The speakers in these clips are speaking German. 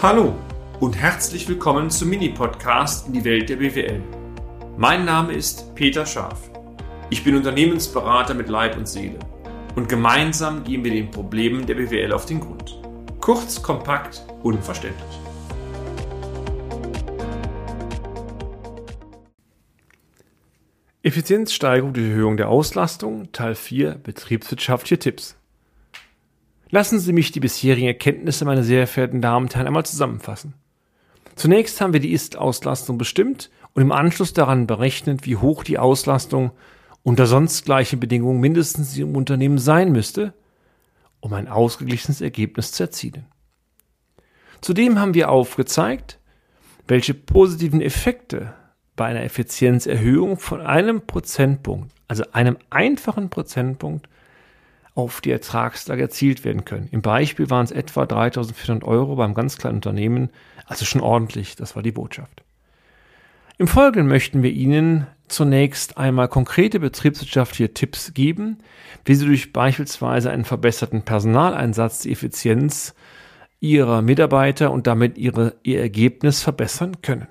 Hallo und herzlich willkommen zum Mini-Podcast in die Welt der BWL. Mein Name ist Peter Scharf. Ich bin Unternehmensberater mit Leib und Seele und gemeinsam gehen wir den Problemen der BWL auf den Grund. Kurz, kompakt, unverständlich. Effizienzsteigerung durch Erhöhung der Auslastung, Teil 4 Betriebswirtschaftliche Tipps. Lassen Sie mich die bisherigen Erkenntnisse, meine sehr verehrten Damen und Herren, einmal zusammenfassen. Zunächst haben wir die Ist-Auslastung bestimmt und im Anschluss daran berechnet, wie hoch die Auslastung unter sonst gleichen Bedingungen mindestens im Unternehmen sein müsste, um ein ausgeglichenes Ergebnis zu erzielen. Zudem haben wir aufgezeigt, welche positiven Effekte bei einer Effizienzerhöhung von einem Prozentpunkt, also einem einfachen Prozentpunkt, auf die Ertragslage erzielt werden können. Im Beispiel waren es etwa 3400 Euro beim ganz kleinen Unternehmen, also schon ordentlich, das war die Botschaft. Im Folgenden möchten wir Ihnen zunächst einmal konkrete betriebswirtschaftliche Tipps geben, wie Sie durch beispielsweise einen verbesserten Personaleinsatz die Effizienz Ihrer Mitarbeiter und damit ihre, Ihr Ergebnis verbessern können.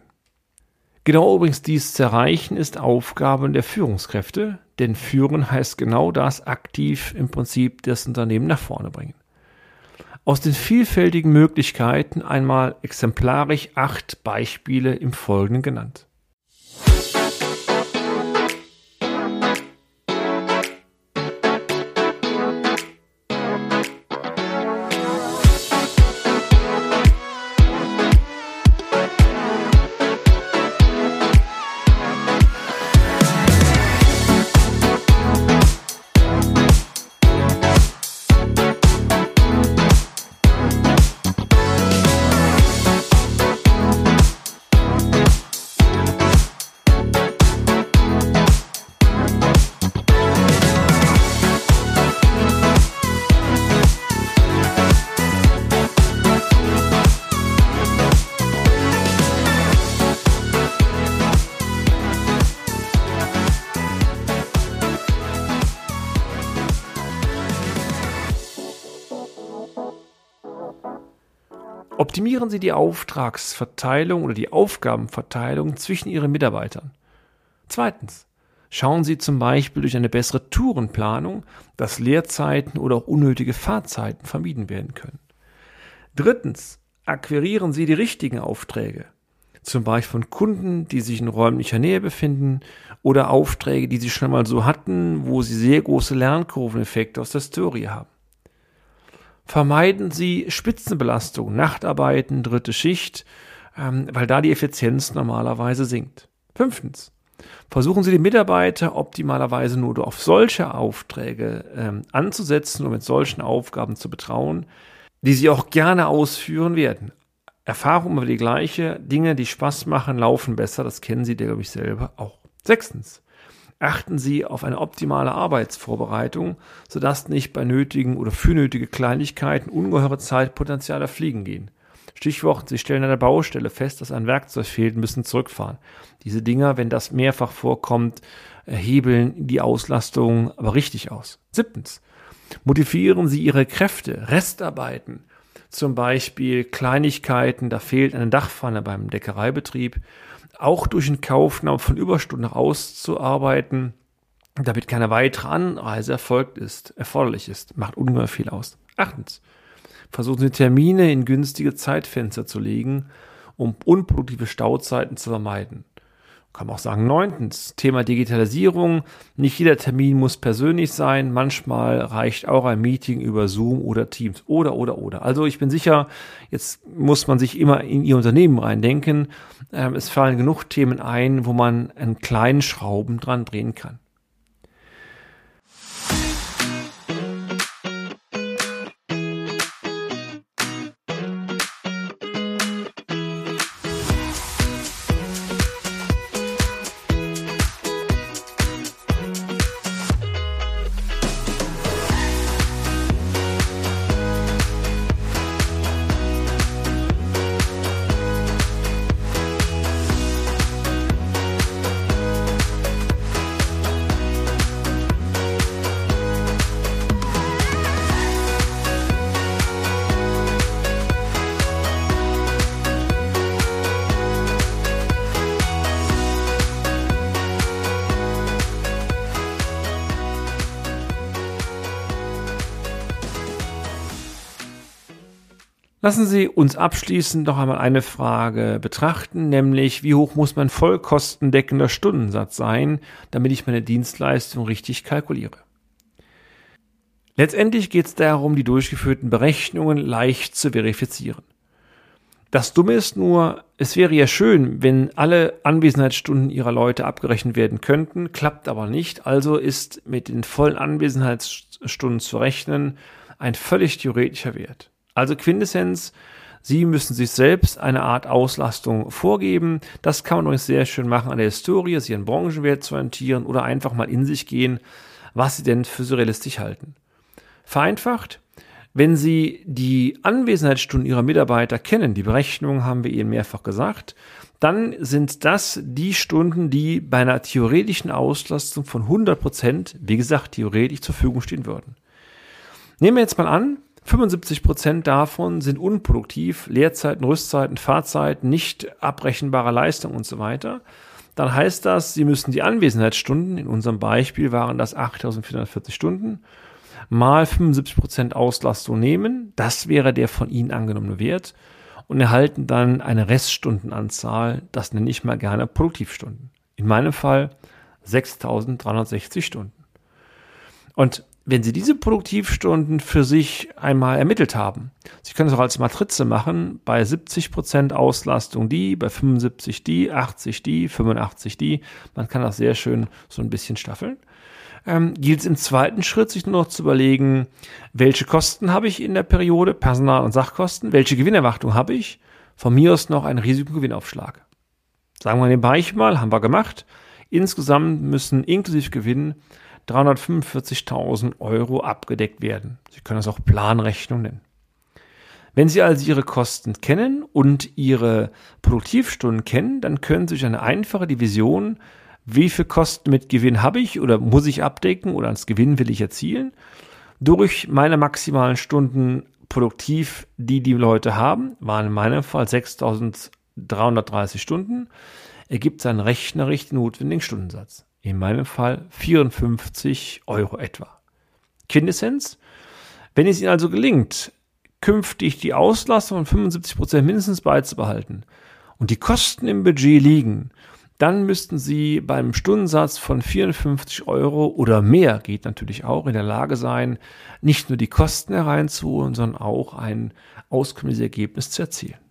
Genau übrigens dies zu erreichen ist Aufgabe der Führungskräfte, denn führen heißt genau das aktiv im Prinzip das Unternehmen nach vorne bringen. Aus den vielfältigen Möglichkeiten einmal exemplarisch acht Beispiele im Folgenden genannt. Optimieren Sie die Auftragsverteilung oder die Aufgabenverteilung zwischen Ihren Mitarbeitern. Zweitens. Schauen Sie zum Beispiel durch eine bessere Tourenplanung, dass Leerzeiten oder auch unnötige Fahrzeiten vermieden werden können. Drittens. Akquirieren Sie die richtigen Aufträge. Zum Beispiel von Kunden, die sich in räumlicher Nähe befinden oder Aufträge, die Sie schon mal so hatten, wo Sie sehr große Lernkurveneffekte aus der Story haben. Vermeiden Sie Spitzenbelastung, Nachtarbeiten, dritte Schicht, ähm, weil da die Effizienz normalerweise sinkt. Fünftens. Versuchen Sie die Mitarbeiter optimalerweise nur auf solche Aufträge ähm, anzusetzen und mit solchen Aufgaben zu betrauen, die Sie auch gerne ausführen werden. Erfahrung über die gleiche, Dinge, die Spaß machen, laufen besser, das kennen Sie, glaube ich, selber auch. Sechstens achten Sie auf eine optimale Arbeitsvorbereitung, sodass nicht bei nötigen oder für nötige Kleinigkeiten ungeheure Zeitpotenziale fliegen gehen. Stichwort, Sie stellen an der Baustelle fest, dass ein Werkzeug fehlt müssen zurückfahren. Diese Dinger, wenn das mehrfach vorkommt, hebeln die Auslastung aber richtig aus. Siebtens. Motivieren Sie Ihre Kräfte, Restarbeiten, zum Beispiel Kleinigkeiten, da fehlt eine Dachpfanne beim Deckereibetrieb, auch durch den Kaufnahme von Überstunden auszuarbeiten, damit keine weitere Anreise erfolgt ist, erforderlich ist, macht ungeheuer viel aus. Achtens. Versuchen Sie Termine in günstige Zeitfenster zu legen, um unproduktive Stauzeiten zu vermeiden kann man auch sagen, neuntens, Thema Digitalisierung. Nicht jeder Termin muss persönlich sein. Manchmal reicht auch ein Meeting über Zoom oder Teams oder, oder, oder. Also ich bin sicher, jetzt muss man sich immer in Ihr Unternehmen reindenken. Ähm, es fallen genug Themen ein, wo man einen kleinen Schrauben dran drehen kann. Lassen Sie uns abschließend noch einmal eine Frage betrachten, nämlich wie hoch muss mein vollkostendeckender Stundensatz sein, damit ich meine Dienstleistung richtig kalkuliere. Letztendlich geht es darum, die durchgeführten Berechnungen leicht zu verifizieren. Das Dumme ist nur, es wäre ja schön, wenn alle Anwesenheitsstunden ihrer Leute abgerechnet werden könnten, klappt aber nicht, also ist mit den vollen Anwesenheitsstunden zu rechnen ein völlig theoretischer Wert. Also Quintessenz, Sie müssen sich selbst eine Art Auslastung vorgeben. Das kann man übrigens sehr schön machen an der Historie, sich einen Branchenwert zu orientieren oder einfach mal in sich gehen, was Sie denn für so realistisch halten. Vereinfacht, wenn Sie die Anwesenheitsstunden Ihrer Mitarbeiter kennen, die Berechnung haben wir Ihnen mehrfach gesagt, dann sind das die Stunden, die bei einer theoretischen Auslastung von 100 Prozent, wie gesagt, theoretisch zur Verfügung stehen würden. Nehmen wir jetzt mal an, 75 Prozent davon sind unproduktiv, Leerzeiten, Rüstzeiten, Fahrzeiten, nicht abrechenbare Leistung und so weiter. Dann heißt das, Sie müssen die Anwesenheitsstunden, in unserem Beispiel waren das 8440 Stunden, mal 75 Prozent Auslastung nehmen. Das wäre der von Ihnen angenommene Wert und erhalten dann eine Reststundenanzahl, das nenne ich mal gerne Produktivstunden. In meinem Fall 6360 Stunden. Und wenn Sie diese Produktivstunden für sich einmal ermittelt haben, Sie können es auch als Matrize machen, bei 70% Auslastung die, bei 75 die, 80 die, 85 die, man kann das sehr schön so ein bisschen staffeln, ähm, gilt es im zweiten Schritt, sich nur noch zu überlegen, welche Kosten habe ich in der Periode, Personal- und Sachkosten, welche Gewinnerwartung habe ich, von mir aus noch ein Risikogewinnaufschlag. Sagen wir nebenbei mal, haben wir gemacht, insgesamt müssen inklusive Gewinn 345.000 Euro abgedeckt werden. Sie können das auch Planrechnung nennen. Wenn Sie also Ihre Kosten kennen und Ihre Produktivstunden kennen, dann können Sie durch eine einfache Division, wie viel Kosten mit Gewinn habe ich oder muss ich abdecken oder als Gewinn will ich erzielen, durch meine maximalen Stunden produktiv, die die Leute haben, waren in meinem Fall 6.330 Stunden, ergibt sein rechnerisch notwendigen Stundensatz in meinem Fall 54 Euro etwa. Quintessenz? Wenn es Ihnen also gelingt, künftig die Auslastung von 75% mindestens beizubehalten und die Kosten im Budget liegen, dann müssten Sie beim Stundensatz von 54 Euro oder mehr, geht natürlich auch, in der Lage sein, nicht nur die Kosten hereinzuholen, sondern auch ein auskömmliches Ergebnis zu erzielen.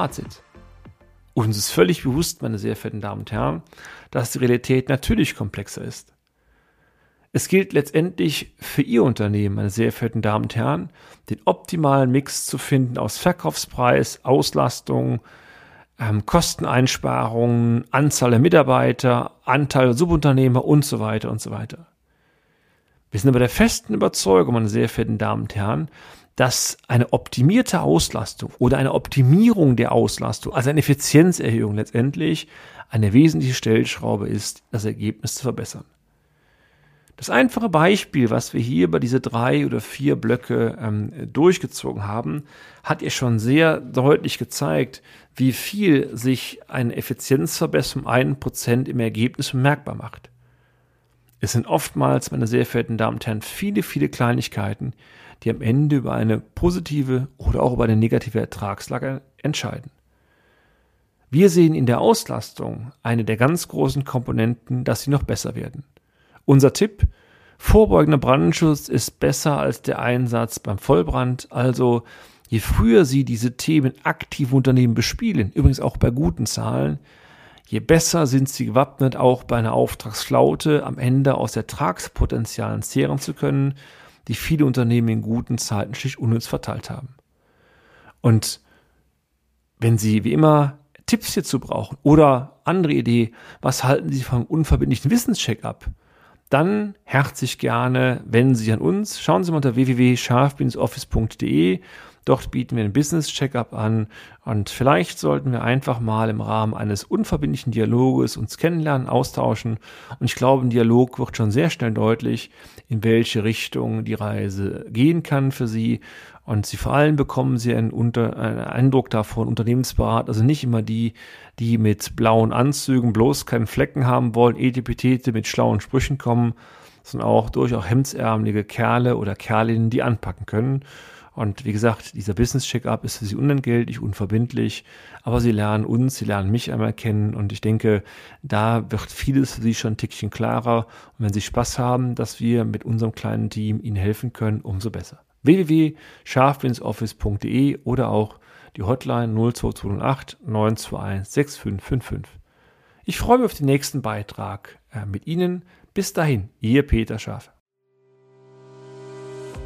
Fazit. Uns ist völlig bewusst, meine sehr verehrten Damen und Herren, dass die Realität natürlich komplexer ist. Es gilt letztendlich für Ihr Unternehmen, meine sehr verehrten Damen und Herren, den optimalen Mix zu finden aus Verkaufspreis, Auslastung, ähm, Kosteneinsparungen, Anzahl der Mitarbeiter, Anteil der Subunternehmer und so weiter und so weiter. Wir sind aber der festen Überzeugung, meine sehr verehrten Damen und Herren, dass eine optimierte Auslastung oder eine Optimierung der Auslastung, also eine Effizienzerhöhung letztendlich, eine wesentliche Stellschraube ist, das Ergebnis zu verbessern. Das einfache Beispiel, was wir hier bei diese drei oder vier Blöcke ähm, durchgezogen haben, hat ihr schon sehr deutlich gezeigt, wie viel sich eine Effizienzverbesserung um einen Prozent im Ergebnis bemerkbar macht. Es sind oftmals, meine sehr verehrten Damen und Herren, viele, viele Kleinigkeiten, die am Ende über eine positive oder auch über eine negative Ertragslage entscheiden. Wir sehen in der Auslastung eine der ganz großen Komponenten, dass sie noch besser werden. Unser Tipp, vorbeugender Brandschutz ist besser als der Einsatz beim Vollbrand, also je früher Sie diese Themen aktiv Unternehmen bespielen, übrigens auch bei guten Zahlen, je besser sind Sie gewappnet, auch bei einer Auftragsflaute am Ende aus Ertragspotenzialen zehren zu können, die viele Unternehmen in guten Zeiten schlicht unnütz verteilt haben. Und wenn Sie wie immer Tipps hierzu brauchen oder andere Idee, was halten Sie vom unverbindlichen Wissenscheck ab? Dann herzlich gerne wenden Sie sich an uns. Schauen Sie mal unter www.scharf-office.de Dort bieten wir einen Business-Checkup an und vielleicht sollten wir einfach mal im Rahmen eines unverbindlichen Dialoges uns kennenlernen, austauschen. Und ich glaube, ein Dialog wird schon sehr schnell deutlich, in welche Richtung die Reise gehen kann für Sie. Und Sie vor allem bekommen Sie einen, unter, einen Eindruck davon, Unternehmensberater, also nicht immer die, die mit blauen Anzügen bloß keinen Flecken haben wollen, Etipetete mit schlauen Sprüchen kommen, sondern auch durchaus hemdsärmelige Kerle oder Kerlinnen, die anpacken können. Und wie gesagt, dieser Business Check-up ist für Sie unentgeltlich, unverbindlich, aber Sie lernen uns, Sie lernen mich einmal kennen und ich denke, da wird vieles für Sie schon ein Tickchen klarer. Und wenn Sie Spaß haben, dass wir mit unserem kleinen Team Ihnen helfen können, umso besser. www.scharfwinsoffice.de oder auch die Hotline 02208 921 6555. Ich freue mich auf den nächsten Beitrag äh, mit Ihnen. Bis dahin, Ihr Peter Schafe.